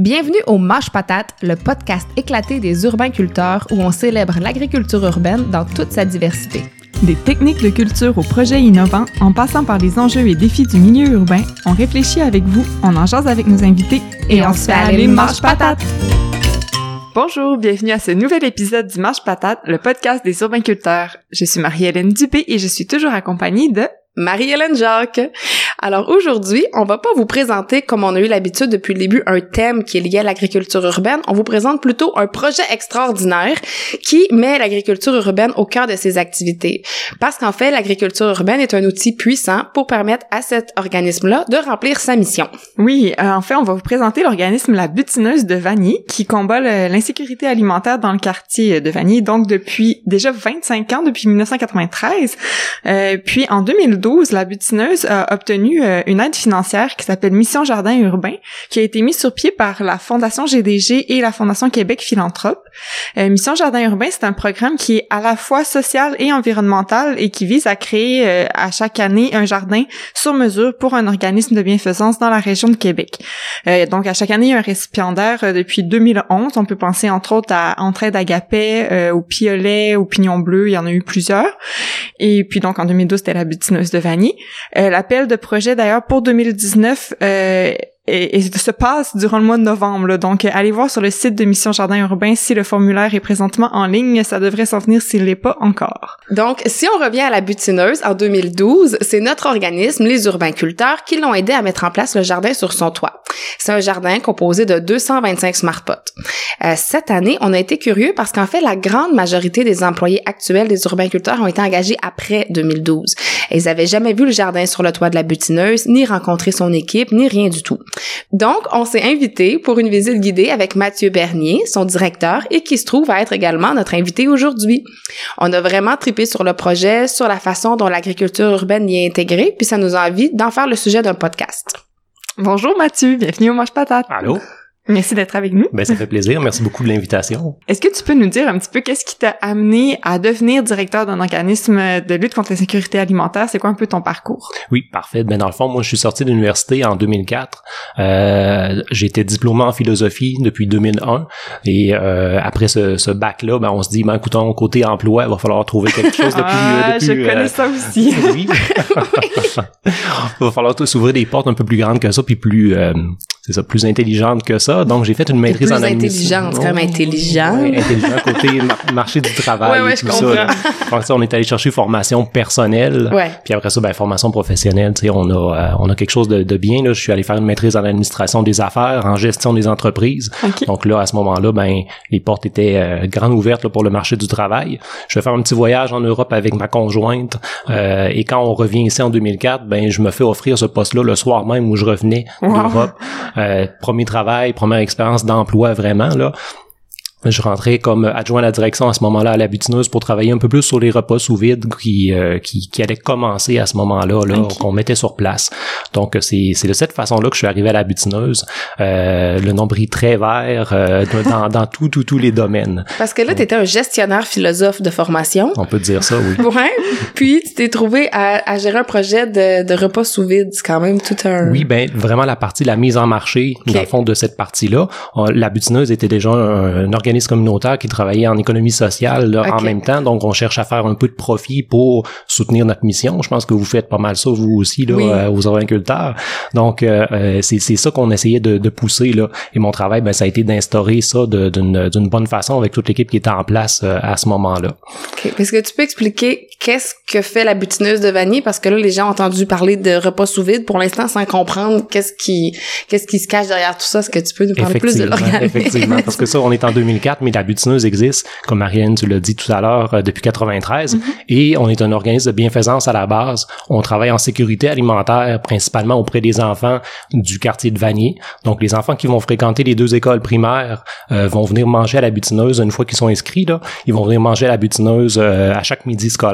Bienvenue au Mâche Patate, le podcast éclaté des urbains-culteurs où on célèbre l'agriculture urbaine dans toute sa diversité. Des techniques de culture aux projets innovants, en passant par les enjeux et défis du milieu urbain, on réfléchit avec vous, on en jase avec nos invités et, on, se fait aller Mâche Patate! Bonjour, bienvenue à ce nouvel épisode du Mâche Patate, le podcast des urbains-culteurs. Je suis Marie-Hélène Dupé et je suis toujours accompagnée de Marie-Hélène Jacques. Alors aujourd'hui, on va pas vous présenter, comme on a eu l'habitude depuis le début, un thème qui est lié à l'agriculture urbaine. On vous présente plutôt un projet extraordinaire qui met l'agriculture urbaine au cœur de ses activités. Parce qu'en fait, l'agriculture urbaine est un outil puissant pour permettre à cet organisme-là de remplir sa mission. Oui, euh, en fait, on va vous présenter l'organisme La Butineuse de Vanier qui combat l'insécurité alimentaire dans le quartier de Vanier, donc depuis déjà 25 ans, depuis 1993. Euh, puis en 2012, La Butineuse a obtenu euh, une aide financière qui s'appelle Mission Jardin Urbain, qui a été mise sur pied par la Fondation GDG et la Fondation Québec Philanthrope. Euh, Mission Jardin Urbain, c'est un programme qui est à la fois social et environnemental et qui vise à créer euh, à chaque année un jardin sur mesure pour un organisme de bienfaisance dans la région de Québec. donc à chaque année, il y a un récipiendaire depuis 2011. On peut penser entre autres à Entraide Agapet, au Piolet, au Pignon Bleu, il y en a eu plusieurs. Et puis donc en 2012, c'était la butineuse de Vanier. L'appel de projet d'ailleurs pour 2019 euh, et, se passe durant le mois de novembre. Donc, allez voir sur le site de Mission Jardin Urbain si le formulaire est présentement en ligne. Ça devrait s'en venir s'il l'est pas encore. Donc, si on revient à la butineuse, en 2012, c'est notre organisme, les urbainculteurs, qui l'ont aidé à mettre en place le jardin sur son toit. C'est un jardin composé de 225 smart pots. Euh, cette année, on a été curieux parce qu'en fait, la grande majorité des employés actuels des urbainculteurs ont été engagés après 2012. ils avaient jamais vu le jardin sur le toit de la butineuse, ni rencontré son équipe, ni rien du tout. Donc, on s'est invité pour une visite guidée avec Mathieu Bernier, son directeur, et qui se trouve à être également notre invité aujourd'hui. On a vraiment tripé sur le projet, sur la façon dont l'agriculture urbaine y est intégrée, puis ça nous a envie d'en faire le sujet d'un podcast. Bonjour Mathieu, bienvenue au Mange Patate. Allô? Merci d'être avec nous. Ben, ça fait plaisir. Merci beaucoup de l'invitation. Est-ce que tu peux nous dire un petit peu qu'est-ce qui t'a amené à devenir directeur d'un organisme de lutte contre la sécurité alimentaire? C'est quoi un peu ton parcours? Oui, parfait. Ben, dans le fond, moi, je suis sorti de l'université en 2004. Euh, été diplômé en philosophie depuis 2001. Et euh, après ce, ce bac-là, ben, on se dit, ben, écoutons, côté emploi, il va falloir trouver quelque chose de plus... ah, je connais euh, ça aussi. oui. il va falloir s'ouvrir des portes un peu plus grandes que ça, puis plus... Euh, c'est ça, plus intelligente que ça. Donc, j'ai fait une maîtrise en administration. Plus intelligente, quand même intelligent. Oui, intelligent côté marché du travail ouais, et tout ça. Donc, ça, on est allé chercher formation personnelle. Ouais. Puis après ça, ben, formation professionnelle. Tu sais, on a, euh, on a quelque chose de, de, bien, là. Je suis allé faire une maîtrise en administration des affaires, en gestion des entreprises. Donc là, à ce moment-là, ben, les portes étaient euh, grandes ouvertes là, pour le marché du travail. Je vais faire un petit voyage en Europe avec ma conjointe. Euh, et quand on revient ici en 2004, ben, je me fais offrir ce poste-là le soir même où je revenais d'Europe. Euh, premier travail, première expérience d'emploi vraiment là. Je rentrais comme adjoint à la direction à ce moment-là à la butineuse pour travailler un peu plus sur les repas sous vide qui, euh, qui, qui allaient commencer à ce moment-là, là, qu'on mettait sur place. Donc, c'est, c'est de cette façon-là que je suis arrivé à la butineuse. Euh, le nombril très vert euh, dans, dans tout, tout, tous les domaines. Parce que là, tu étais un gestionnaire philosophe de formation. On peut dire ça, oui. Ouais. Puis, tu t'es trouvé à, à, gérer un projet de, de repas sous vide. C'est quand même tout un... Oui, ben vraiment la partie, la mise en marché, dans le fond, de cette partie-là. La butineuse était déjà un, un organisme communautaire qui travaillait en économie sociale en même temps. Donc, on cherche à faire un peu de profit pour soutenir notre mission. Je pense que vous faites pas mal ça, vous aussi, là, euh, aux agriculteurs. Donc, euh, euh, c'est, ça qu'on essayait de, de, pousser. Là. Et mon travail, ben, ça a été d'instaurer ça d'une, bonne façon avec toute l'équipe qui était en place à ce moment-là. OK. Est-ce que tu peux expliquer qu'est-ce que fait la butineuse de Vanier? Parce que là, les gens ont entendu parler de repas sous vide pour l'instant sans comprendre qu'est-ce qui, qu'est-ce qui se cache derrière tout ça. Est-ce que tu peux nous parler plus de l'organisme? Effectivement, parce que ça, on est en 2004, mais la butineuse existe, comme Marianne, tu l'as dit tout à l'heure, euh, depuis 93, mm-hmm. et on est un organisme de bienfaisance à la base. On travaille en sécurité alimentaire, principalement auprès des enfants du quartier de Vanier. Donc, les enfants qui vont fréquenter les deux écoles primaires euh, vont venir manger à la butineuse une fois qu'ils sont inscrits. Là, ils vont venir manger à la butineuse euh, à chaque midi scolaire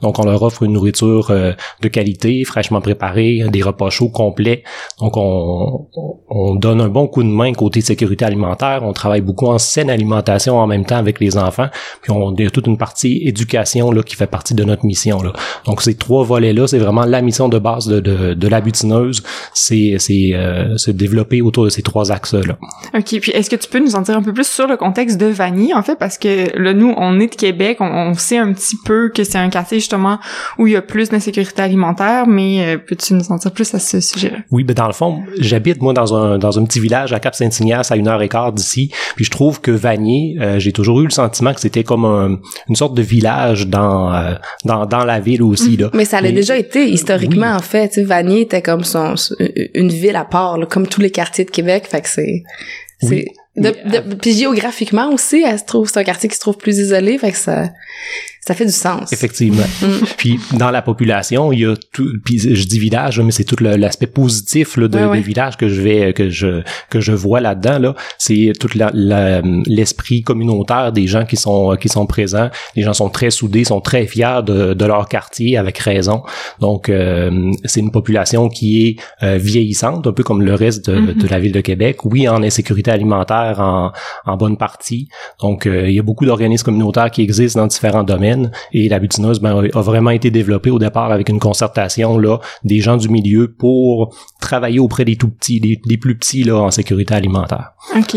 donc, on leur offre une nourriture euh, de qualité, fraîchement préparée, des repas chauds complets. Donc, on, on donne un bon coup de main côté sécurité alimentaire. On travaille beaucoup en scène alimentaire l'alimentation en même temps avec les enfants. Puis on a toute une partie éducation là qui fait partie de notre mission là. Donc ces trois volets là, c'est vraiment la mission de base de, de, de la butineuse, c'est euh, se développer autour de ces trois axes là. Ok, puis est-ce que tu peux nous en dire un peu plus sur le contexte de Vanille en fait? Parce que là nous on est de Québec, on, sait un petit peu que c'est un quartier justement où il y a plus d'insécurité alimentaire, mais euh, peux-tu nous en dire plus à ce sujet-là? Oui, ben dans le fond, j'habite moi dans un dans un petit village à Cap-Saint-Ignace à une heure et quart d'ici, puis je trouve que Vanier, euh, j'ai toujours eu le sentiment que c'était comme une sorte de village dans euh, dans, dans la ville aussi là. Mais ça l'a déjà été historiquement en fait. Vanier était comme son, une ville à part, comme tous les quartiers de Québec. Fait que c'est c'est puis géographiquement aussi, elle se trouve c'est un quartier qui se trouve plus isolé. Fait que ça ça fait du sens. Effectivement. Mm. Puis dans la population, il y a tout. Puis je dis village, mais c'est tout l'aspect positif là, de, des villages que je vais que je que je vois là-dedans. Là, c'est tout l'esprit communautaire des gens qui sont qui sont présents. Les gens sont très soudés, sont très fiers de, de leur quartier, avec raison. Donc euh, c'est une population qui est euh, vieillissante, un peu comme le reste de, mm-hmm. de, la ville de Québec. Oui, en insécurité alimentaire en, en bonne partie. Donc euh, il y a beaucoup d'organismes communautaires qui existent dans différents domaines et la butineuse ben, a vraiment été développée au départ avec une concertation là des gens du milieu pour travailler auprès des tout petits, des, plus petits là en sécurité alimentaire.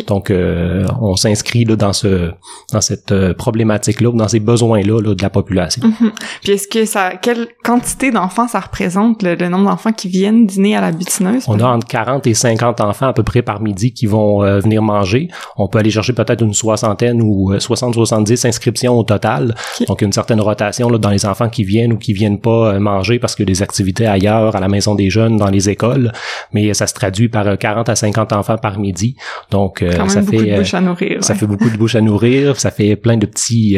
Donc euh, on s'inscrit là dans ce dans cette euh, problématique là, dans ces besoins là, de la population. Mm-hmm. Puis est-ce que ça quelle quantité d'enfants ça représente le, nombre d'enfants qui viennent dîner à la butineuse On a entre 40 et 50 enfants à peu près par midi qui vont euh, venir manger. On peut aller chercher peut-être une soixantaine ou 60 70 inscriptions au total. Donc une certaine rotation là, dans les enfants qui viennent ou qui viennent pas euh, manger parce que des activités ailleurs, à la maison des jeunes, dans les écoles. Mais ça se traduit par 40 euh, à 50 enfants par midi. Donc euh, ça fait à nourrir, ça fait beaucoup de bouches à nourrir. Ça fait plein de petits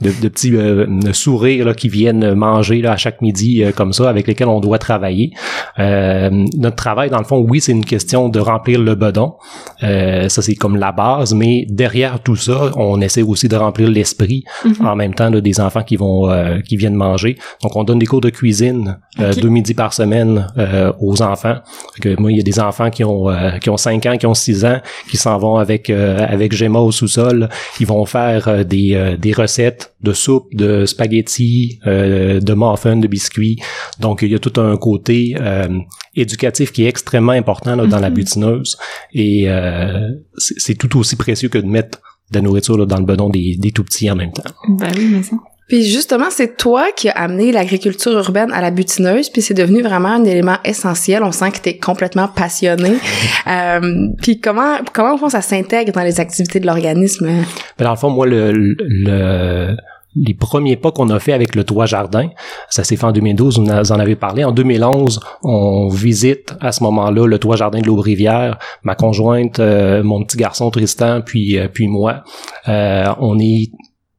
de, de, petits sourires là, qui viennent manger là, à chaque midi comme ça, avec lesquels on doit travailler. notre travail, dans le fond, oui, c'est une question de remplir le bedon. ça c'est comme la base, mais derrière tout ça, on essaie aussi de remplir l'esprit mm-hmm. en même temps là, des enfants qui vont euh, qui viennent manger. Donc on donne des cours de cuisine euh, deux midis par semaine euh, aux enfants. Que moi il y a des enfants qui ont qui ont 5 ans, qui ont 6 ans, qui s'en vont avec avec Gemma au sous-sol. Ils vont faire des des recettes de soupe, de spaghettis, de muffins, de biscuits. Donc il y a tout un côté éducatif qui est extrêmement important dans la mhm. butineuse et c'est tout aussi précieux que de mettre de la nourriture dans le bedon des, des tout petits en même temps. Ben oui, mais ça. Puis justement, c'est toi qui as amené l'agriculture urbaine à la butineuse, puis c'est devenu vraiment un élément essentiel. On sent que tu es complètement passionné. euh, puis comment comment fond ça s'intègre dans les activités de l'organisme? Ben Dans le fond, moi le, le les premiers pas qu'on a fait avec le toit jardin, ça s'est fait en 2012, vous en avez parlé. En 2011, on visite à ce moment-là le toit jardin de l'Aube-Rivière. Ma conjointe, euh, mon petit garçon Tristan, puis euh, puis moi, euh, on est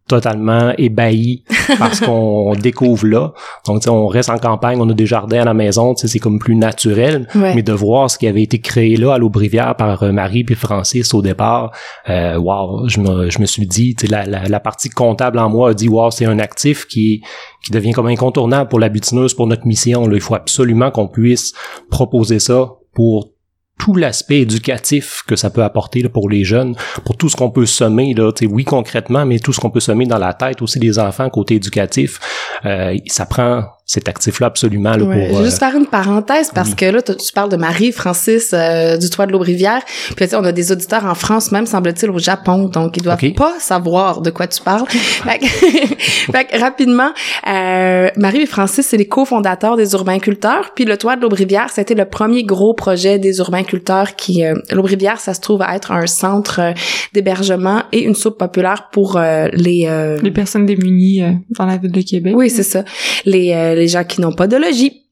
totalement ébahi parce qu'on découvre là. Donc, on reste en campagne, on a des jardins à la maison, c'est comme plus naturel. Mais de voir ce qui avait été créé là à l'Aubrivière par euh, Marie puis Francis au départ, euh, wow, je me, je me suis dit, la, la, la, partie comptable en moi a dit, wow, c'est un actif qui, qui devient comme incontournable pour la butineuse, pour notre mission. Là. Il faut absolument qu'on puisse proposer ça pour tout l'aspect éducatif que ça peut apporter là, pour les jeunes, pour tout ce qu'on peut semer, là, oui concrètement, mais tout ce qu'on peut semer dans la tête aussi des enfants côté éducatif, euh, ça prend cet actif-là absolument là, ouais, pour. Juste euh, faire une parenthèse parce que là tu parles de Marie Francis euh, du toit de l'Aubrivière, puis on a des auditeurs en France même semble-t-il au Japon, donc ils doivent pas savoir de quoi tu parles. fait, que, rapidement, euh, Marie et Francis c'est les cofondateurs des urbainculteurs, puis le toit de l'Aubrivière c'était le premier gros projet des urbainculteurs qui euh, l'Aubrivière ça se trouve à être un centre d'hébergement et une soupe populaire pour les les personnes démunies dans la ville de Québec. Oui c'est ça, les les gens qui n'ont pas de logis.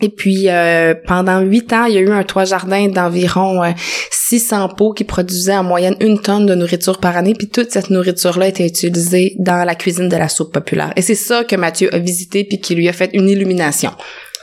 Et puis euh, pendant huit ans, il y a eu un toit jardin d'environ 600 euh, pots qui produisait en moyenne une tonne de nourriture par année. Puis toute cette nourriture-là était utilisée dans la cuisine de la soupe populaire. Et c'est ça que Mathieu a visité puis qui lui a fait une illumination.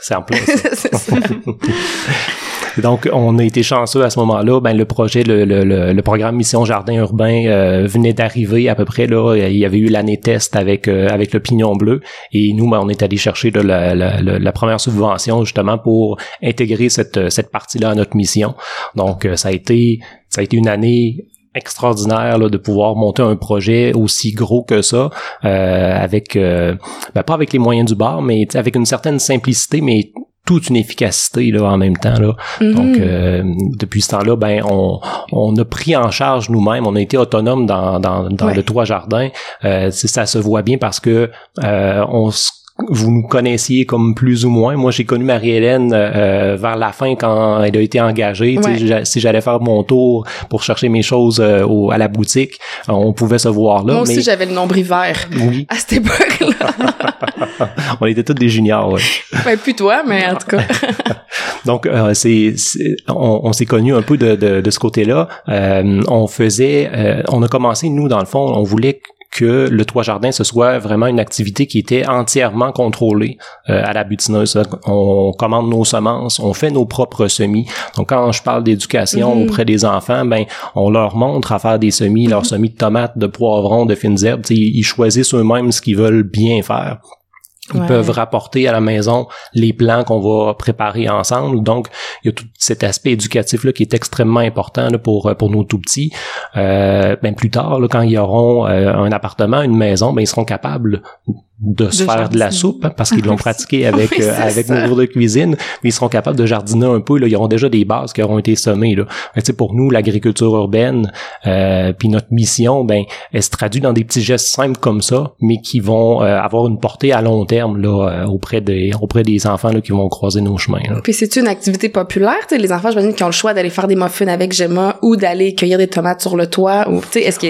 C'est en plein Donc, on a été chanceux à ce moment-là. Ben, le projet, le, le, le programme Mission Jardin Urbain euh, venait d'arriver à peu près. Là, il y avait eu l'année test avec euh, avec le Pignon Bleu, et nous, ben, on est allé chercher la, la, la, première subvention justement pour intégrer cette cette partie-là à notre mission. Donc, euh, ça a été ça a été une année extraordinaire là, de pouvoir monter un projet aussi gros que ça euh, avec euh, ben, pas avec les moyens du bord mais avec une certaine simplicité mais toute une efficacité là en même temps là. Mhm. Donc euh, depuis ce temps-là, ben on, on a pris en charge nous-mêmes, on a été autonome dans, dans, dans Ouais. le toit jardin. Euh, c'est- ça se voit bien parce que euh, on se vous nous connaissiez comme plus ou moins. Moi, j'ai connu Marie-Hélène euh, vers la fin quand elle a été engagée. Ouais. j'a- Si j'allais faire mon tour pour chercher mes choses euh, au- à la boutique, euh, on pouvait se voir là. Moi aussi, j'avais le nombril vert oui, à cette époque-là. on était tous des juniors. Ouais. ben, plus toi, mais en tout cas. Donc, euh, c'est, c'est- on, on s'est connus un peu de, de, de ce côté-là. Euh, on faisait, euh, on a commencé nous dans le fond, on voulait que le toit jardin ce soit vraiment une activité qui était entièrement contrôlée euh, à la butineuse. On commande nos semences, on fait nos propres semis. Donc quand je parle d'éducation Mhm. auprès des enfants, ben on leur montre à faire des semis, leurs semis de tomates, de poivrons, de fines herbes. Tu sais, ils choisissent eux-mêmes ce qu'ils veulent bien faire. Ils Ouais. peuvent rapporter à la maison les plans qu'on va préparer ensemble. Donc, il y a tout cet aspect éducatif là qui est extrêmement important là, pour pour nos tout petits. Euh, ben plus tard, là, quand ils auront euh, un appartement, une maison, ben ils seront capables de se De faire de la soupe hein, parce qu'ils l'ont pratiqué avec Oui, euh, avec nos cours de cuisine. Mais ils seront capables de jardiner un peu. Là, ils auront déjà des bases qui auront été semées. Là. Tu sais, pour nous, l'agriculture urbaine, euh, puis notre mission, ben, elle se traduit dans des petits gestes simples comme ça, mais qui vont euh, avoir une portée à long terme là, euh, auprès des auprès des enfants là, qui vont croiser nos chemins. là. Puis c'est une activité populaire, tu sais, les enfants, j'imagine, qui ont le choix d'aller faire des muffins avec Gemma ou d'aller cueillir des tomates sur le toit ou, tu sais, est-ce que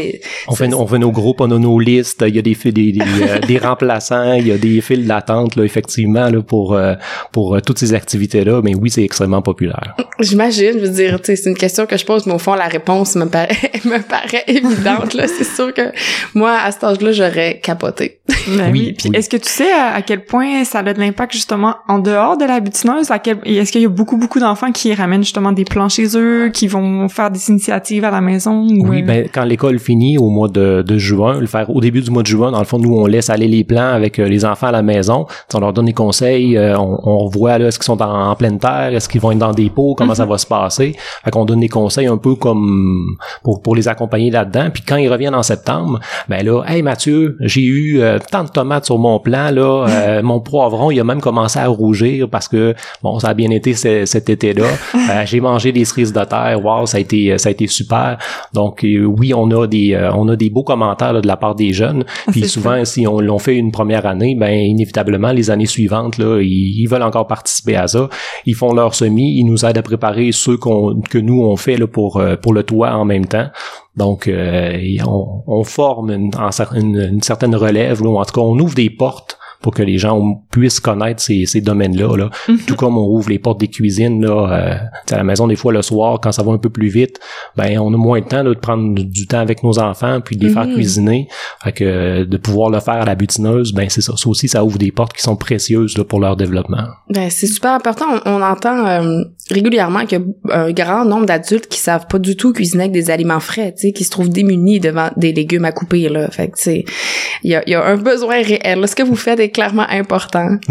On fait, on fait nos groupes, on a nos listes, il y a des des, des, euh, des remplaçants, il y a des files d'attente, là, effectivement, là, pour, euh, pour euh, toutes ces activités-là. Mais oui, c'est extrêmement populaire. J'imagine, je veux dire, tu sais, c'est une question que je pose, mais au fond, la réponse me paraît, me paraît évidente, là. C'est sûr que moi, à cet âge-là, j'aurais capoté. Ben Oui, oui. Puis oui. est-ce que tu sais à, à quel point ça a de l'impact justement en dehors de la butineuse? À quel, est-ce qu'il y a beaucoup, beaucoup d'enfants qui ramènent justement des plans chez eux, qui vont faire des initiatives à la maison? ou, Oui, euh, ben, quand l'école finit au mois de, de juin, le faire au début du mois de juin, dans le fond, nous, on laisse aller les plans avec euh, les enfants à la maison. On leur donne des conseils, euh, on, on voit là, est-ce qu'ils sont en, en pleine terre, est-ce qu'ils vont être dans des pots, comment ça va se passer. Fait qu'on donne des conseils un peu comme pour, pour les accompagner là-dedans. Puis quand ils reviennent en septembre, ben là, hey Mathieu, j'ai eu euh, tant de tomates sur mon plan, là, euh, mon poivron, il a même commencé à rougir parce que bon, ça a bien été ce- cet été-là. Euh, j'ai mangé des cerises de terre, wow, ça a été ça a été super. Donc oui, on a des on a des beaux commentaires là, de la part des jeunes. Puis c'est souvent, si on l'on fait une première année, ben inévitablement les années suivantes ils, veulent encore participer à ça. Ils font leur semis, ils nous aident à préparer ceux que nous on fait pour euh, pour le toit en même temps. Donc euh, on, forme une, certaine relève, là, en tout cas on ouvre des portes pour que les gens puissent connaître ces, ces domaines-là. Là. Tout comme on ouvre les portes des cuisines là, euh, à la maison, des fois le soir, quand ça va un peu plus vite, ben on a moins de temps là, de prendre du temps avec nos enfants, puis de les faire Mhm. cuisiner. Fait que euh, de pouvoir le faire à la butineuse, ben c'est ça. Ça aussi, ça ouvre des portes qui sont précieuses là, pour leur développement. Ben, c'est super important. On, on entend euh, régulièrement qu'il y a un grand nombre d'adultes qui savent pas du tout cuisiner avec des aliments frais, qui se trouvent démunis devant des légumes à couper, là. Fait que, il y a, y a un besoin réel. là. Ce que vous faites est clairement important.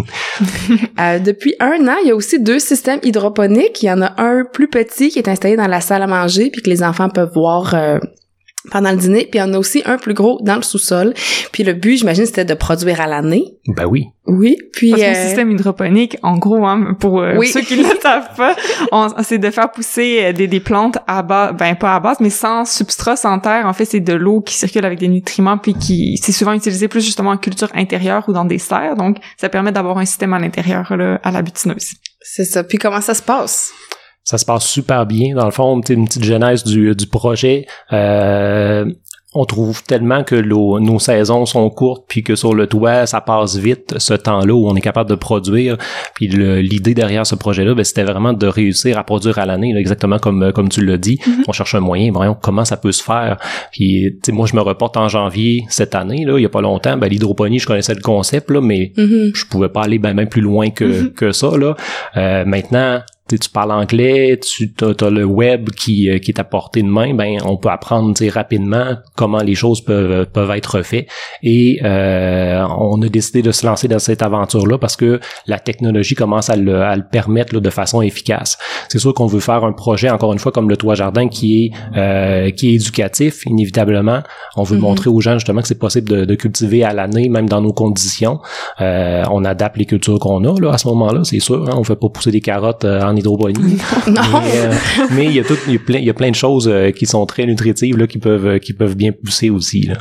Euh, depuis un an, il y a aussi deux systèmes hydroponiques. Il y en a un plus petit qui est installé dans la salle à manger puis que les enfants peuvent voir euh, pendant le dîner. Puis il y en a aussi un plus gros dans le sous-sol. Puis le but, j'imagine, c'était de produire à l'année. Ben oui. Oui. Puis Parce que le euh, système hydroponique, en gros, hein, pour euh, Oui. ceux qui ne le savent pas, on- c'est de faire pousser euh, des, des plantes à base, ben pas à base, mais sans substrat, sans terre. En fait, c'est de l'eau qui circule avec des nutriments, puis qui c'est souvent utilisé plus justement en culture intérieure ou dans des serres. Donc, ça permet d'avoir un système à l'intérieur là, à la butineuse. c'est ça. Puis comment ça se passe? Ça se passe super bien. Dans le fond, une petite genèse du, du projet. Euh, on trouve tellement que nos saisons sont courtes, puis que sur le toit, ça passe vite, ce temps-là où on est capable de produire. Puis l'idée derrière ce projet-là, ben, c'était vraiment de réussir à produire à l'année, exactement comme comme tu l'as dit. On cherche un moyen, voyons comment ça peut se faire. Puis, moi, je me reporte en janvier cette année, là, il y a pas longtemps. Ben, l'hydroponie, je connaissais le concept, là, mais Mhm. je pouvais pas aller ben, même plus loin que, que ça là. Euh, maintenant, tu parles anglais, tu as, le web qui, qui est à portée de main, ben on peut apprendre rapidement comment les choses peuvent peuvent être faites. Et on a décidé de se lancer dans cette aventure-là parce que la technologie commence à le, à le permettre de façon efficace. C'est sûr qu'on veut faire un projet, encore une fois, comme le Toit Jardin, qui est qui est éducatif, inévitablement. On veut mm-hmm. montrer aux gens justement que c'est possible de, de, cultiver à l'année, même dans nos conditions. on adapte les cultures qu'on a là à ce moment-là, c'est sûr. Hein, on fait pas pousser des carottes en hydroponie. non. Mais, il y a tout, il y a plein, il y a plein de choses qui sont très nutritives là, qui peuvent qui peuvent bien pousser aussi. Là.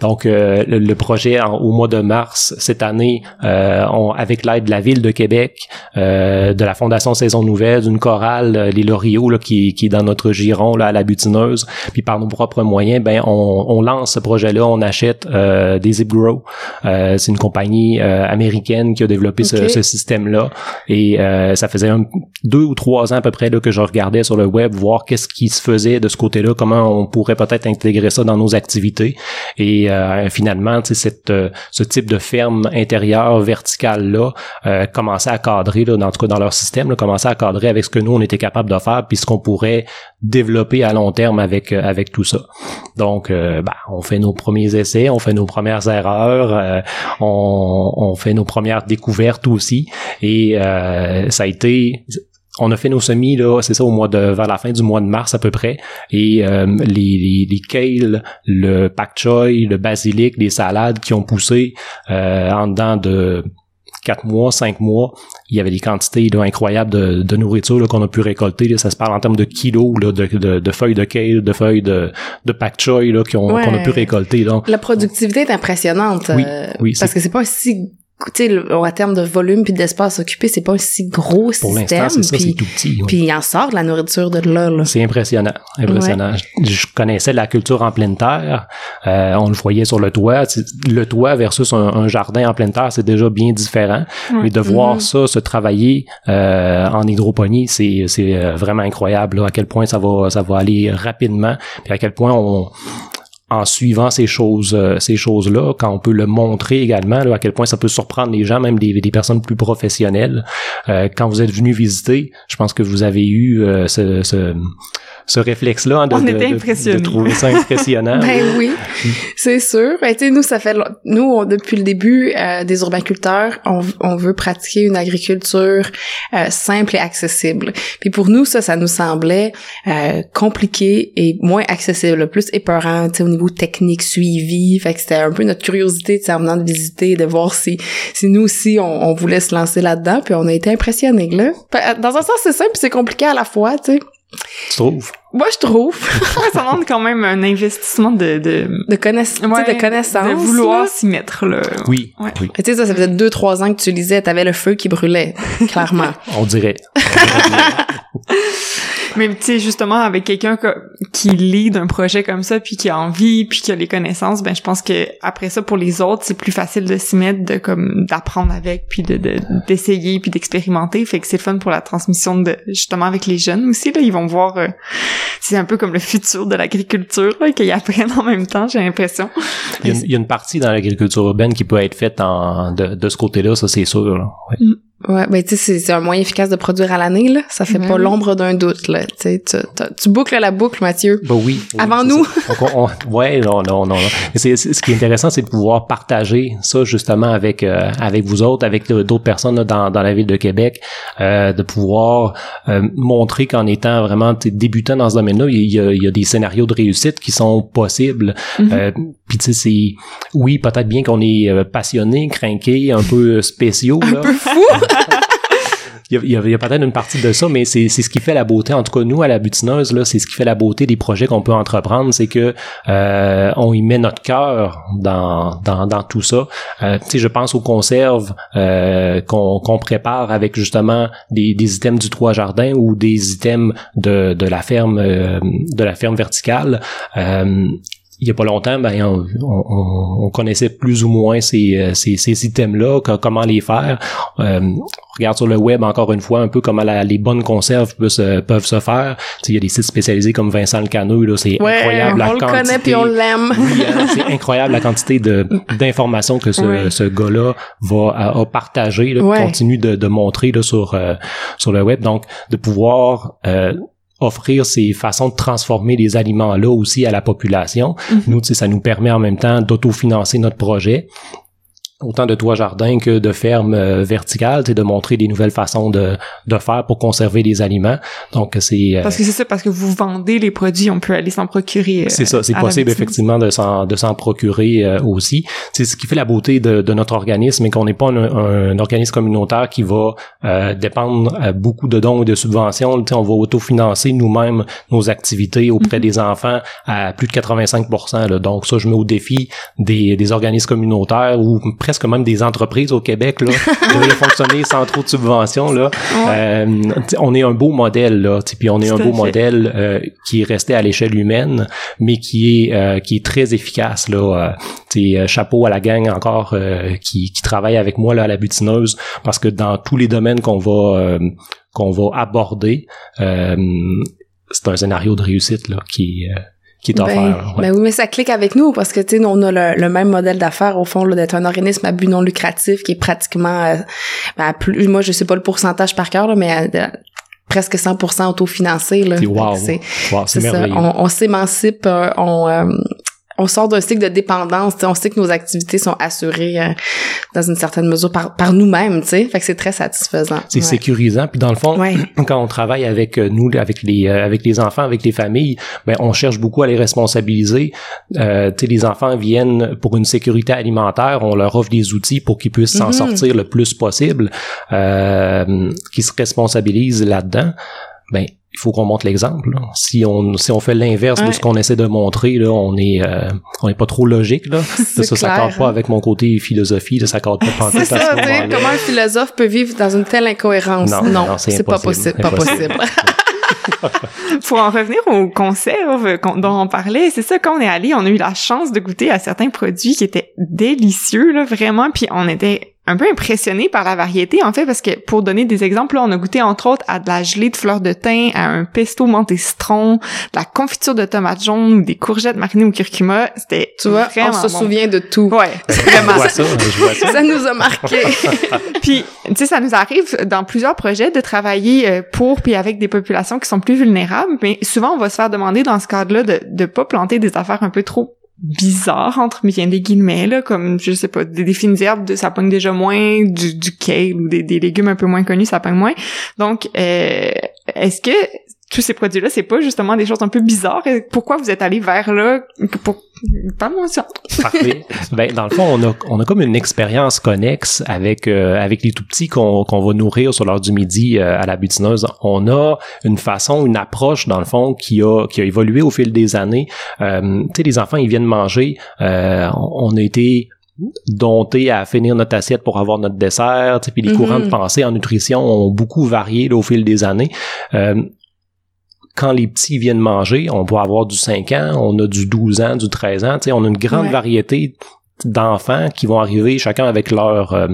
Donc le, projet au mois de mars cette année, on, avec l'aide de la ville de Québec, de la Fondation Saison Nouvelle, d'une chorale, les Loriots là, qui, qui est dans notre giron là à la butineuse, puis par nos propres moyens, ben on, on lance ce projet-là, on achète des ZipGrow. c'est une compagnie américaine qui a développé ce, ce système-là et ça faisait un, deux ou trois ans à peu près là, que je regardais sur le web voir qu'est-ce qui se faisait de ce côté-là, comment on pourrait peut-être intégrer ça dans nos activités. Et euh, finalement, cette, euh, ce type de ferme intérieure verticale là euh, commençait à cadrer là, dans, en tout cas dans leur système, là, commençait à cadrer avec ce que nous on était capable de faire, puis ce qu'on pourrait développer à long terme avec avec tout ça. Donc, ben, on fait nos premiers essais, on fait nos premières erreurs, on, on fait nos premières découvertes aussi, et ça a été on a fait nos semis là, c'est ça au mois de vers la fin du mois de mars à peu près et euh, les, les, les kale, le pak choi, le basilic, les salades qui ont poussé euh, en dedans de quatre mois, cinq mois, il y avait des quantités incroyables de, de nourriture qu'on a pu récolter. Là, ça se parle en termes de kilos là, de, de, de, feuilles de kale, de feuilles de, de pak choi qu'on a pu récolter. Donc. La productivité est impressionnante. Oui, euh, oui, parce que c'est pas si sais, en termes de volume puis d'espace occupé, c'est pas un si gros Pour système. ça, c'est tout petit. Puis il en sort de la nourriture de là. là. C'est impressionnant, impressionnant. Je, je, connaissais la culture en pleine terre. Euh, on le voyait sur le toit. Le toit versus un, un jardin en pleine terre, c'est déjà bien différent. Mais de voir mm-hmm. ça se travailler euh, en hydroponie, c'est c'est euh, vraiment incroyable. Là, à quel point ça va ça va aller rapidement. Puis à quel point on en suivant ces choses euh, ces choses là quand on peut le montrer également là, à quel point ça peut surprendre les gens même des, personnes plus professionnelles. Euh, quand vous êtes venu visiter je pense que vous avez eu euh, ce ce réflexe-là hein, de, on de, était de, trouver ça impressionnant. ben oui, c'est sûr. Ben, nous, ça fait nous on, depuis le début euh, des urbainculteurs, on, on veut pratiquer une agriculture euh, simple et accessible. Puis pour nous, ça, ça nous semblait euh, compliqué et moins accessible, plus épeurant, au niveau technique, suivi. Fait que c'était un peu notre curiosité, en venant de visiter, de voir si, si nous aussi on, on voulait se lancer là-dedans. Puis on a été impressionnés là. Dans un sens, c'est simple, c'est compliqué à la fois, tu sais. Tu trouves? Moi, je trouve. ça demande quand même un investissement de... De, de, connaiss ouais, de connaissance. De vouloir s'y mettre, là. Oui, ouais. oui. Tu sais, ça, ça faisait deux, trois ans que tu lisais, t'avais le feu qui brûlait, clairement. On dirait. Mais tu sais justement avec quelqu'un qui lit d'un projet comme ça puis qui a envie puis qui a les connaissances, ben je pense que après ça pour les autres, c'est plus facile de s'y mettre de comme d'apprendre avec puis de d'essayer puis d'expérimenter, fait que c'est le fun pour la transmission de justement avec les jeunes aussi là, ils vont voir euh, c'est un peu comme le futur de l'agriculture là qu'ils apprennent en même temps, j'ai l'impression. Il, il y, a une, partie dans l'agriculture urbaine qui peut être faite en de, de ce côté-là, ça c'est sûr. Là. Ouais. Mm. Ouais, ben tu sais, c'est un moyen efficace de produire à l'année, là. Ça fait pas l'ombre d'un doute, là. Tu sais, tu, tu- tu boucles la boucle, Mathieu. Ben oui. oui, Avant nous. on- on- ouais, non, non, non. non. Mais c'est, c'est- ce qui est intéressant, c'est de pouvoir partager ça justement avec euh, avec vous autres, avec d'autres personnes là, dans, dans la ville de Québec, euh, de pouvoir euh, montrer qu'en étant vraiment tu sais, débutant dans ce domaine-là, il y, a, il y a des scénarios de réussite qui sont possibles. Mhm. Euh, Puis tu sais, c'est oui, peut-être bien qu'on est euh, passionné, craqué, un peu spéciaux. Un là. peu fou. Il y a, a- a peut-être une partie de ça, mais c'est ce qui fait la beauté. En tout cas, nous, à la butineuse, là, c'est ce qui fait la beauté des projets qu'on peut entreprendre, c'est que euh, on y met notre cœur dans, dans, dans tout ça. Euh, je pense aux conserves euh, qu'on prépare avec justement des, des items du trois jardins ou des items de, de la ferme euh, de la ferme verticale. Il y a pas longtemps, ben, on, on- on connaissait plus ou moins ces, euh, ces, ces items-là, co- comment les faire. Euh, regarde sur le web encore une fois un peu comment les bonnes conserves peuvent se, peuvent se faire. Il y a des sites spécialisés comme Vincent Le Caneux, là, c'est incroyable la on quantité. le connaît puis on l'aime. Hein, c'est incroyable la quantité de d'informations que ce, ce gars-là va à, partager, là, continue de, de montrer là, sur euh, sur le web. Donc de pouvoir euh, offrir ces façons de transformer les aliments là aussi à la population. Mm-hmm. Nous, ça nous permet en même temps d'autofinancer notre projet autant de toits jardins que de fermes euh, verticales, c'est de montrer des nouvelles façons de, de faire pour conserver les aliments. Donc c'est euh, parce que c'est ça parce que vous vendez les produits, on peut aller s'en procurer. Euh, c'est ça, c'est possible effectivement de s'en de s'en procurer aussi. C'est ce qui fait la beauté de, de notre organisme et qu'on n'est pas un, organisme communautaire qui va dépendre beaucoup de dons et de subventions. on va autofinancer nous-mêmes nos activités auprès mm-hmm. des enfants à plus de 85 là. Donc ça, je mets au défi des, des organismes communautaires ou presque même des entreprises au Québec là, devraient fonctionner sans trop de subventions là. Euh, on est un beau modèle là, puis on est un beau modèle euh, qui est resté à l'échelle humaine, mais qui est euh, qui est très efficace là. Euh, chapeau à la gang encore qui, qui travaille avec moi là à la butineuse parce que dans tous les domaines qu'on va qu'on va aborder, c'est un scénario de réussite là qui ben, ben, oui, mais ça clique avec nous parce que tu sais, on a le, même modèle d'affaires au fond d'être un organisme à but non lucratif qui est pratiquement euh, ben, plus, moi je sais pas le pourcentage par cœur mais euh, presque 100% autofinancé là. C'est c'est ça. On, s'émancipe, euh, on, sort d'un cycle de dépendance, on sait que nos activités sont assurées euh, dans une certaine mesure par, par nous-mêmes, tu sais, fait que c'est très satisfaisant. C'est sécurisant, puis dans le fond, quand on travaille avec euh, nous, avec les euh, avec les enfants, avec les familles, ben on cherche beaucoup à les responsabiliser. Euh, tu sais, les enfants viennent pour une sécurité alimentaire, on leur offre des outils pour qu'ils puissent s'en mm-hmm. sortir le plus possible, euh, qu'ils se responsabilisent là-dedans. Ben il faut qu'on montre l'exemple. Si on si on fait l'inverse de ce qu'on essaie de montrer, là, on est euh, on est pas trop logique là. ça, ça s'accorde pas avec mon côté philosophie, ça s'accorde pas C'est ça, comment un philosophe peut vivre dans une telle incohérence? Non, non, c'est pas possible, pas possible. Pour en revenir aux conserves dont on parlait, c'est ça, quand on est allé, on a eu la chance de goûter à certains produits qui étaient délicieux, là, vraiment, puis on était un peu impressionné par la variété, en fait, parce que pour donner des exemples, là, on a goûté entre autres à de la gelée de fleurs de thym, à un pesto menthe citron, de la confiture de tomates jaunes ou des courgettes marinées au curcuma. C'était Tu vois, on se souvient de tout. Ouais, vraiment. ça, ça. ça nous a marqué. puis, tu sais, ça nous arrive dans plusieurs projets de travailler euh, pour puis avec des populations qui sont plus vulnérables, mais souvent on va se faire demander dans ce cadre-là de de pas planter des affaires un peu trop bizarre entre bien des guillemets là comme je sais pas des, des fines herbes ça pogne déjà moins du, du kale ou des, des légumes un peu moins connus ça pogne moins. Donc euh, est-ce que tous ces produits-là, c'est pas justement des choses un peu bizarres. Pourquoi vous êtes allé vers là? Pour... Parle-moi ça. Parfait. ben, dans le fond, on a, on a comme une expérience connexe avec, euh, avec les tout-petits qu'on, qu'on va nourrir sur l'heure du midi euh, à la butineuse. On a une façon, une approche, dans le fond, qui a, qui a évolué au fil des années. Euh, tu sais, les enfants, ils viennent manger. on a été dompté à finir notre assiette pour avoir notre dessert, puis les courants de mm-hmm. pensée en nutrition ont beaucoup varié au fil des années. Euh, quand les petits viennent manger, on peut avoir du 5 ans, on a du 12 ans, du 13 ans, on a une grande variété d'enfants qui vont arriver chacun avec leur euh,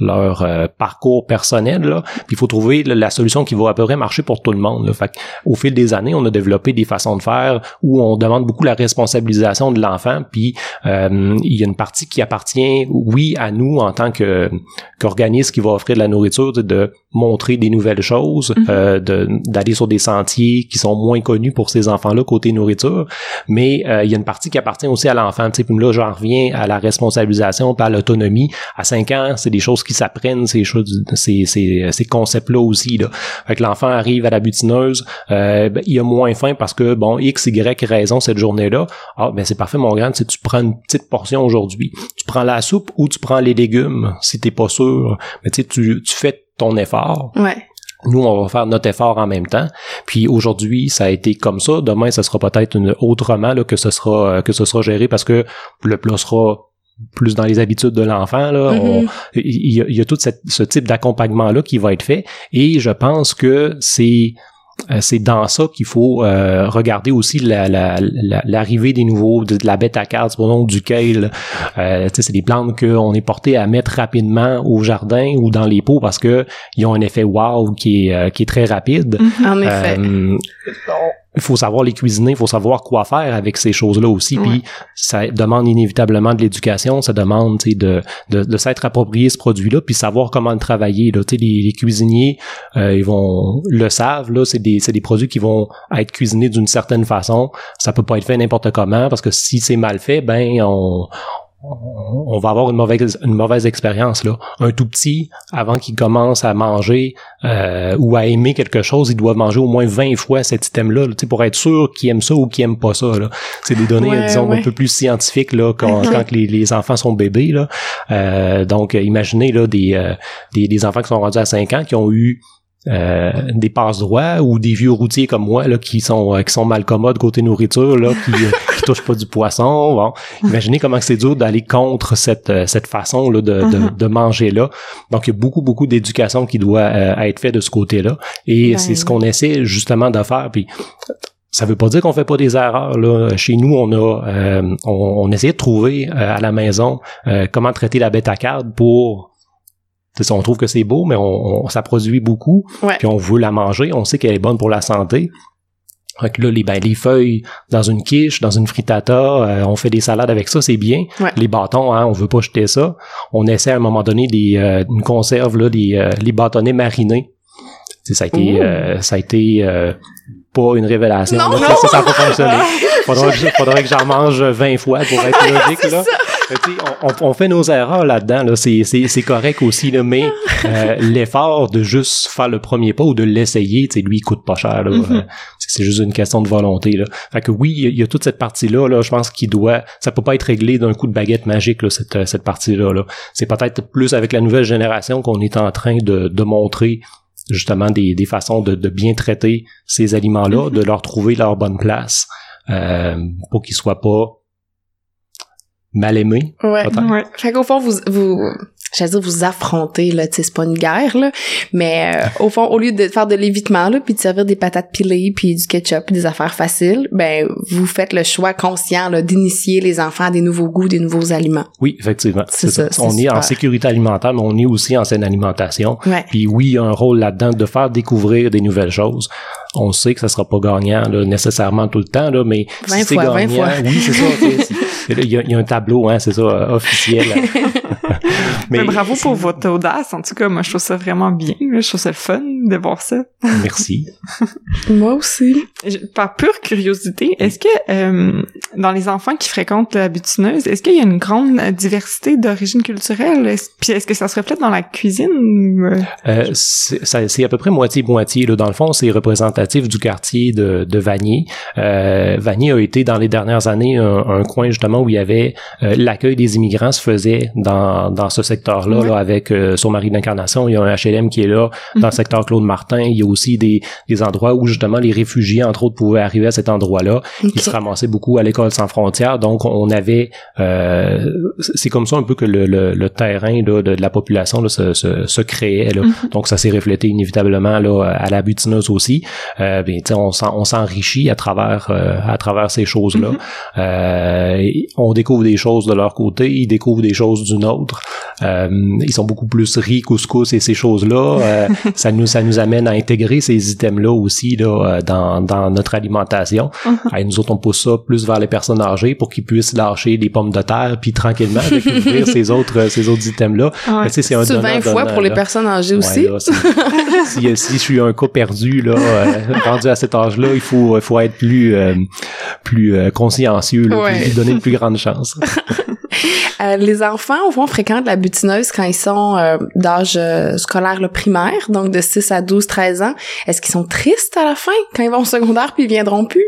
leur euh, parcours personnel là puis il faut trouver la solution qui va à peu près marcher pour tout le monde là. fait au fil des années on a développé des façons de faire où on demande beaucoup la responsabilisation de l'enfant puis euh, il y a une partie qui appartient oui à nous en tant que qu'organisme qui va offrir de la nourriture de montrer des nouvelles choses mm-hmm. de d'aller sur des sentiers qui sont moins connus pour ces enfants là côté nourriture mais il y a une partie qui appartient aussi à l'enfant tu sais là j'en reviens à la responsabilisation, par l'autonomie. À 5 ans, c'est des choses qui s'apprennent, ces choses, ces, ces, ces concepts-là aussi. Là. Fait que l'enfant arrive à la butineuse, euh, ben, il a moins faim parce que, bon, X, Y raison cette journée-là. Ah, ben c'est parfait, mon grand, si tu prends une petite portion aujourd'hui. Tu prends la soupe ou tu prends les légumes, si t'es pas sûr. Mais tu sais, tu fais ton effort. Ouais nous, on va faire notre effort en même temps. Puis aujourd'hui, ça a été comme ça. Demain, ça sera peut-être autrement là, que ce sera que ce sera géré parce que le plat sera plus dans les habitudes de l'enfant. Là, mm-hmm. il, y a, tout ce type d'accompagnement là qui va être fait. Et je pense que c'est euh, c'est dans ça qu'il faut euh, regarder aussi l'arrivée des nouveaux, de, la bêta carte, nom duquel euh, c'est des plantes qu'on est porté à mettre rapidement au jardin ou dans les pots parce que ils ont un effet wow qui est, qui est très rapide. En effet il faut savoir les cuisiner, il faut savoir quoi faire avec ces choses-là aussi. Puis ça demande inévitablement de l'éducation, ça demande de, de, de s'être approprié ce produit-là, puis savoir comment le travailler. Là. Les, les cuisiniers, euh, ils vont le savent, là, c'est des, des produits qui vont être cuisinés d'une certaine façon. Ça peut pas être fait n'importe comment, parce que si c'est mal fait, ben on, on va avoir une mauvaise une mauvaise expérience là. Un tout petit, avant qu'il commence à manger euh, ou à aimer quelque chose, il doit manger au moins 20 fois cet item-là, pour être sûr qu'il aime ça ou qu'il aime pas ça. C'est des données, disons, un peu plus scientifiques là, quand, quand les, les, enfants sont bébés. Là. Euh, donc, imaginez là, des, euh, des, des enfants qui sont rendus à 5 ans qui ont eu euh, des passe droits ou des vieux routiers comme moi là qui sont euh, qui sont mal commodes côté nourriture là qui, euh, touchent pas du poisson bon. Imaginez comment c'est dur d'aller contre cette cette façon là de, de, mm-hmm. de, manger là donc il y a beaucoup beaucoup d'éducation qui doit être fait de ce côté là et ben c'est ce qu'on essaie justement de faire. Puis ça veut pas dire qu'on fait pas des erreurs là. Chez nous, on a on, on essaie de trouver à la maison comment traiter la bêta carte pour on trouve que c'est beau, mais on, ça produit beaucoup, puis on veut la manger, on sait qu'elle est bonne pour la santé. Donc là, les, ben, les feuilles dans une quiche, dans une frittata, euh, on fait des salades avec ça, c'est bien. Les bâtons, hein, on veut pas jeter ça. On essaie à un moment donné des, euh, une conserve, là, des, euh, les bâtonnets marinés. ça a été, ça a été pas une révélation. Non, non. Ça, ça, pas fonctionné. Faudrait, faudrait que j'en mange 20 fois pour être logique. là. On, on, fait nos erreurs là-dedans, là. c'est correct aussi, là, mais euh, l'effort de juste faire le premier pas ou de l'essayer, lui, il coûte pas cher. Mm-hmm. Euh, c'est juste une question de volonté. Là. Fait que oui, il y, a toute cette partie-là, là, je pense qu'il doit. Ça peut pas être réglé d'un coup de baguette magique, là, cette, cette partie-là. -là, c'est peut-être plus avec la nouvelle génération qu'on est en train de, de montrer justement des, des façons de, de bien traiter ces aliments-là, mm-hmm. de leur trouver leur bonne place euh, pour qu'ils soient pas mal aimé. Ouais. ouais. Fait qu'au fond, vous, vous, j'allais dire vous affrontez, là, tu sais, c'est pas une guerre, là. Mais, euh, au fond, au lieu de faire de l'évitement, là, puis de servir des patates pilées, puis du ketchup, puis des affaires faciles, ben, vous faites le choix conscient, là, d'initier les enfants à des nouveaux goûts, des nouveaux aliments. Oui, effectivement. C'est ça. on est en sécurité alimentaire, mais on est aussi en saine alimentation. Ouais. Puis oui, il y a un rôle là-dedans de faire découvrir des nouvelles choses on sait que ça sera pas gagnant là, nécessairement tout le temps là, mais si c'est gagnant, oui c'est ça. Il y, a, y, a un tableau, hein, c'est ça, euh, officiel. mais, bravo pour votre audace. En tout cas, moi, je trouve ça vraiment bien. Je trouve ça fun de voir ça. Merci. moi aussi. Par pure curiosité, est-ce que euh, dans les enfants qui fréquentent la butineuse, est-ce qu'il y a une grande diversité d'origine culturelle? Est Puis est-ce que ça se reflète dans la cuisine? Euh, c'est à peu près moitié-moitié. Dans le fond, c'est représentatif du quartier de, de Vanier. Euh, Vanier a été dans les dernières années un, un coin justement où il y avait euh, l'accueil des immigrants se faisait dans, dans ce secteur-là, là, avec euh, son mari d'incarnation. Il y a un HLM qui est là, dans le mhm. secteur Claude Martin. Il y a aussi des, des endroits où justement les réfugiés, entre autres, pouvaient arriver à cet endroit-là. Ils se ramassaient beaucoup à l'école sans frontières. Donc, on avait... Euh, c'est comme ça un peu que le, le, terrain là, de, la population là, se, se, se créait. Là. Mhm. Donc, ça s'est reflété inévitablement là, à la butineuse aussi. Euh, bien, on s'enrichit à travers à travers ces choses-là. On découvre des choses de leur côté, ils découvrent des choses d'une autre. Euh, ils sont beaucoup plus riz, couscous et ces choses-là. Euh, ça nous ça nous amène à intégrer ces items-là aussi là, euh, dans, dans notre alimentation. Et nous autres, on pousse ça plus vers les personnes âgées pour qu'ils puissent lâcher des pommes de terre puis tranquillement découvrir ces autres ces autres items-là. Ouais. C'est un 20 fois pour les personnes âgées aussi. si, si, je suis un cas perdu là, rendu à cet âge-là, il faut il faut être plus plus consciencieux, là, puis donner une plus grande chance. Euh, les enfants, au fond, fréquentent la butineuse quand ils sont euh, d'âge euh, scolaire le primaire, donc de 6 à 12, 13 ans. Est-ce qu'ils sont tristes à la fin quand ils vont au secondaire puis ils viendront plus?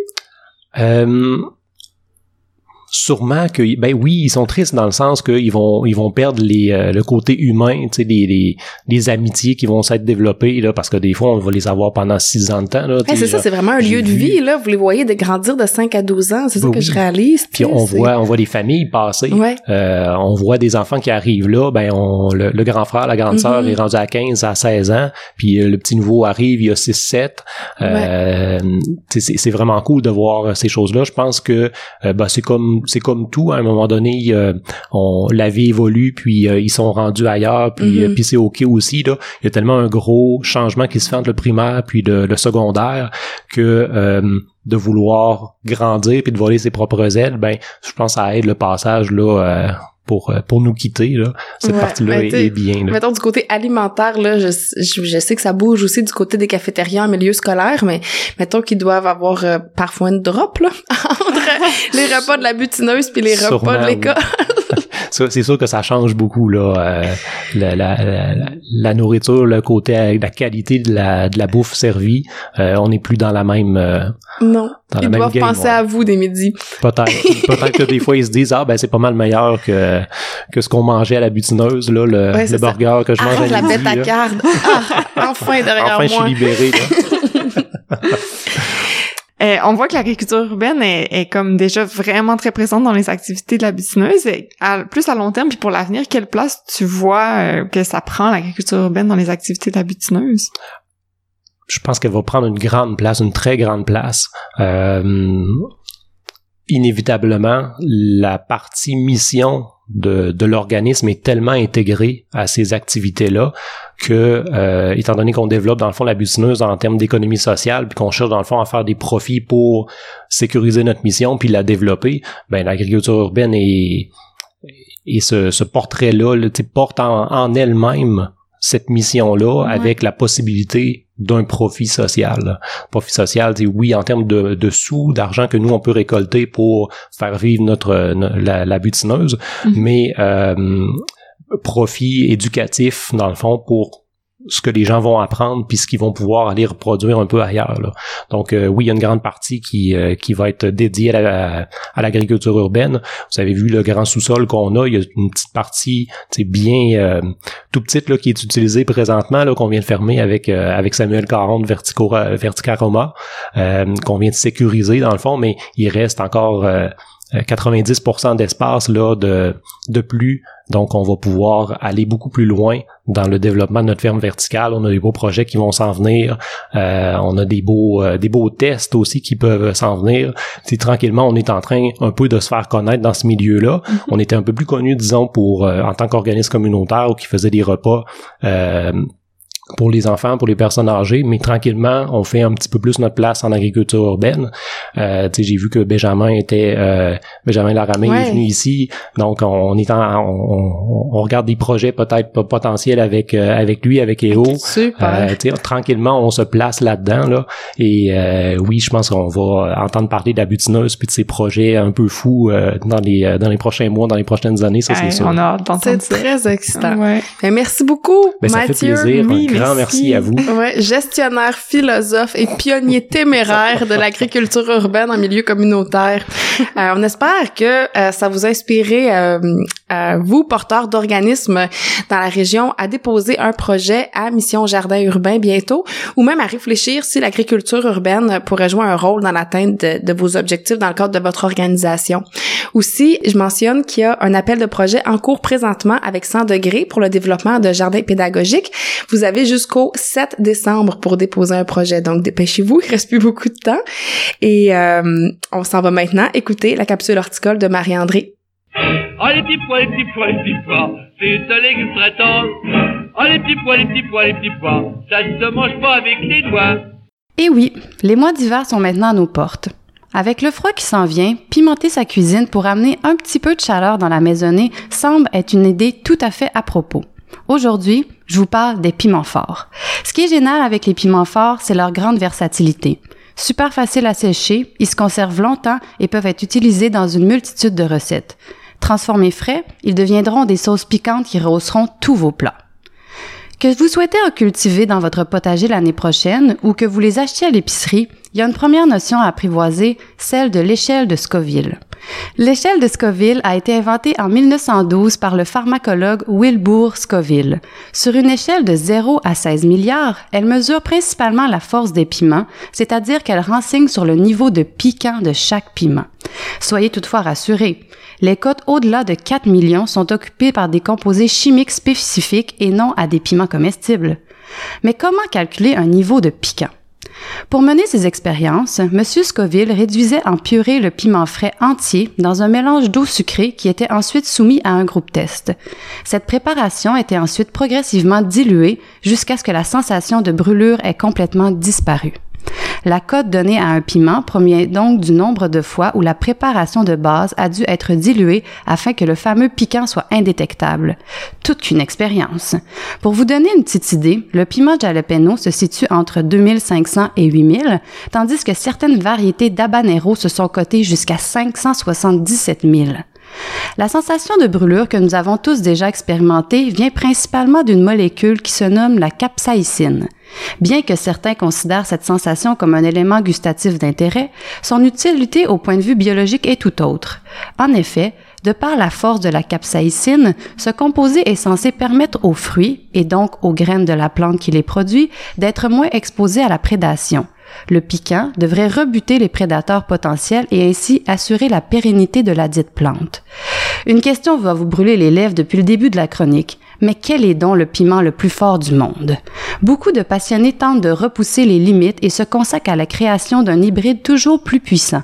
Sûrement que ben oui ils sont tristes dans le sens qu'ils vont ils vont perdre les euh, le côté humain tu sais des, des, des amitiés qui vont s'être développées là parce que des fois on va les avoir pendant six ans de temps là c'est ça c'est vraiment un lieu de vie là. Vous les voyez de grandir de 5 à 12 ans c'est ça que je réalise puis on voit on voit des familles passer. Euh, on voit des enfants qui arrivent là ben on le, grand frère la grande sœur mm-hmm. est rendu à 15 à 16 ans puis euh, le petit nouveau arrive il y a 6 7 euh, c'est vraiment cool de voir ces choses là je pense que ben, c'est comme c'est comme tout à un moment donné euh, on la vie évolue puis euh, ils sont rendus ailleurs puis euh, mm-hmm. puis c'est ok aussi là il y a tellement un gros changement qui se fait entre le primaire puis le, secondaire que de vouloir grandir puis de voler ses propres ailes ben je pense que ça aide le passage là pour pour nous quitter là cette partie-là est, bien là. mettons du côté alimentaire là je, je, sais que ça bouge aussi du côté des cafétériens en milieu scolaire mais mettons qu'ils doivent avoir parfois une drop là les repas de la butineuse puis les repas de l'école. C'est sûr que ça change beaucoup là euh, la, la, la, nourriture le côté la qualité de la, de la bouffe servie euh, on n'est plus dans la même euh, non. dans ils doivent penser à vous des midis. Peut-être. Peut-être que des fois ils se disent ah ben c'est pas mal meilleur que que ce qu'on mangeait à la butineuse là le, le burger que je mange à la bête à carte ah, enfin derrière enfin, moi enfin je suis libéré là. Euh, on voit que l'agriculture urbaine est, comme déjà vraiment très présente dans les activités de la butineuse. plus à long terme, puis pour l'avenir, quelle place tu vois euh, que ça prend l'agriculture urbaine dans les activités de la butineuse? Je pense qu'elle va prendre une grande place, une très grande place. Euh, inévitablement, la partie mission de, de l'organisme est tellement intégrée à ces activités-là que, euh, étant donné qu'on développe dans le fond la butineuse en termes d'économie sociale, puis qu'on cherche dans le fond à faire des profits pour sécuriser notre mission puis la développer, ben l'agriculture urbaine est et ce, ce portrait-là porte en, en elle-même cette mission-là avec la possibilité d'un profit social. Profit social, c'est oui en termes de, de sous, d'argent que nous on peut récolter pour faire vivre notre la, la butineuse, mm-hmm. mais euh, profit éducatif dans le fond pour ce que les gens vont apprendre puis ce qu'ils vont pouvoir aller reproduire un peu ailleurs. Là. Donc euh, oui, il y a une grande partie qui euh, qui va être dédiée à, l'agriculture urbaine. Vous avez vu le grand sous-sol qu'on a, il y a une petite partie bien euh, tout petite là qui est utilisée présentement là qu'on vient de fermer avec avec Samuel Caron de Vertico Verticaroma qu'on vient de sécuriser dans le fond, mais il reste encore 90% d'espace là de de plus donc on va pouvoir aller beaucoup plus loin dans le développement de notre ferme verticale. On a des beaux projets qui vont s'en venir. Euh, on a des beaux euh, des beaux tests aussi qui peuvent s'en venir. Tranquillement on est en train un peu de se faire connaître dans ce milieu là mm-hmm. on était un peu plus connu disons pour euh, en tant qu'organisme communautaire ou qui faisait des repas pour les enfants, pour les personnes âgées, mais tranquillement, on fait un petit peu plus notre place en agriculture urbaine. Euh, j'ai vu que Benjamin était euh, Benjamin Laramé est venu ici, donc on est en, on, on, regarde des projets peut-être potentiels avec euh, avec lui, avec EO. Super. Euh, tranquillement, on se place là-dedans là. Et euh, oui, je pense qu'on va entendre parler de la butineuse puis de ses projets un peu fous dans les dans les prochains mois, dans les prochaines années, ça c'est sûr. On a C'est très excitant. Ouais. merci beaucoup, ben, Mathieu. Ça fait plaisir grand merci à vous. Ouais, gestionnaire, philosophe et pionnier téméraire de l'agriculture urbaine en milieu communautaire. Euh, on espère que euh, ça vous a inspiré, euh, vous, porteurs d'organismes dans la région, à déposer un projet à Mission Jardin Urbain bientôt, ou même à réfléchir si l'agriculture urbaine pourrait jouer un rôle dans l'atteinte de, de vos objectifs dans le cadre de votre organisation. Aussi, je mentionne qu'il y a un appel de projet en cours présentement avec 100 degrés pour le développement de jardins pédagogiques. Vous avez jusqu'au 7 décembre pour déposer un projet, donc dépêchez-vous, il reste plus beaucoup de temps. Et euh, on s'en va maintenant écouter la capsule horticole de Marie-André. Oh les petits pois, les petits pois, les petits pois, c'est un légume très tendre. Oh les petits pois, les petits pois, les petits pois, ça ne se mange pas avec les doigts. Et oui, les mois d'hiver sont maintenant à nos portes. Avec le froid qui s'en vient, pimenter sa cuisine pour amener un petit peu de chaleur dans la maisonnée semble être une idée tout à fait à propos. Aujourd'hui, je vous parle des piments forts. Ce qui est génial avec les piments forts, c'est leur grande versatilité. Super facile à sécher, ils se conservent longtemps et peuvent être utilisés dans une multitude de recettes. Transformés frais, ils deviendront des sauces piquantes qui rehausseront tous vos plats. Que vous souhaitez en cultiver dans votre potager l'année prochaine ou que vous les achetiez à l'épicerie, il y a une première notion à apprivoiser, celle de l'échelle de Scoville. L'échelle de Scoville a été inventée en 1912 par le pharmacologue Wilbur Scoville. Sur une échelle de 0 à 16 milliards, elle mesure principalement la force des piments, c'est-à-dire qu'elle renseigne sur le niveau de piquant de chaque piment. Soyez toutefois rassurés, les cotes au-delà de 4 millions sont occupées par des composés chimiques spécifiques et non à des piments comestibles. Mais comment calculer un niveau de piquant? Pour mener ces expériences, M. Scoville réduisait en purée le piment frais entier dans un mélange d'eau sucrée qui était ensuite soumis à un groupe test. Cette préparation était ensuite progressivement diluée jusqu'à ce que la sensation de brûlure ait complètement disparu. La cote donnée à un piment provient donc du nombre de fois où la préparation de base a dû être diluée afin que le fameux piquant soit indétectable. Toute une expérience. Pour vous donner une petite idée, le piment jalapeno se situe entre 2500 et 8000, tandis que certaines variétés d'habanero se sont cotées jusqu'à 577 000. La sensation de brûlure que nous avons tous déjà expérimentée vient principalement d'une molécule qui se nomme la capsaïcine. Bien que certains considèrent cette sensation comme un élément gustatif d'intérêt, son utilité au point de vue biologique est tout autre. En effet, de par la force de la capsaïcine, ce composé est censé permettre aux fruits, et donc aux graines de la plante qui les produit, d'être moins exposés à la prédation. Le piquant devrait rebuter les prédateurs potentiels et ainsi assurer la pérennité de la dite plante. Une question va vous brûler les lèvres depuis le début de la chronique. Mais quel est donc le piment le plus fort du monde? Beaucoup de passionnés tentent de repousser les limites et se consacrent à la création d'un hybride toujours plus puissant.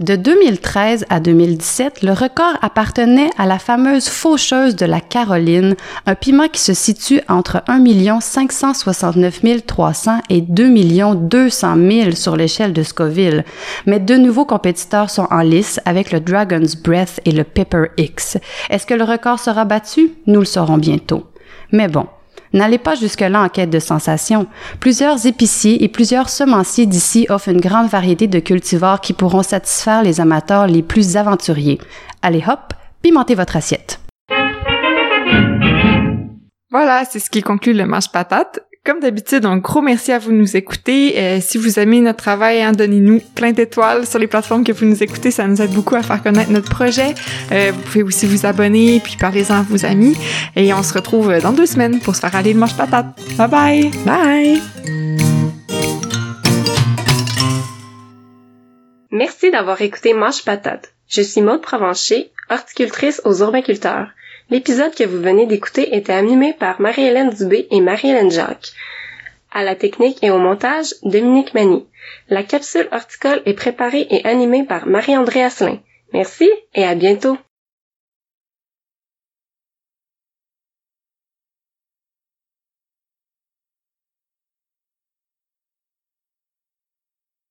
De 2013 à 2017, le record appartenait à la fameuse faucheuse de la Caroline, un piment qui se situe entre 1 569 300 et 2 200 000 sur l'échelle de Scoville. Mais de nouveaux compétiteurs sont en lice avec le Dragon's Breath et le Pepper X. Est-ce que le record sera battu? Nous le saurons bientôt. Mais bon, N'allez pas jusque-là en quête de sensations. Plusieurs épiciers et plusieurs semenciers d'ici offrent une grande variété de cultivars qui pourront satisfaire les amateurs les plus aventuriers. Allez hop, pimentez votre assiette. Voilà, c'est ce qui conclut le manche patate. Comme d'habitude, un gros merci à vous de nous écouter. Euh, si vous aimez notre travail, hein, donnez-nous plein d'étoiles sur les plateformes que vous nous écoutez. Ça nous aide beaucoup à faire connaître notre projet. Euh, vous pouvez aussi vous abonner, puis parlez-en à vos amis. Et on se retrouve dans deux semaines pour se faire aller le manche patate. Bye bye! Bye! Merci d'avoir écouté Manche Patate. Je suis Maude Provencher, horticultrice aux urbaculteurs. L'épisode que vous venez d'écouter était animé par Marie-Hélène Dubé et Marie-Hélène Jacques. À la technique et au montage, Dominique Mani. La capsule horticole est préparée et animée par Marie-André Asselin. Merci et à bientôt!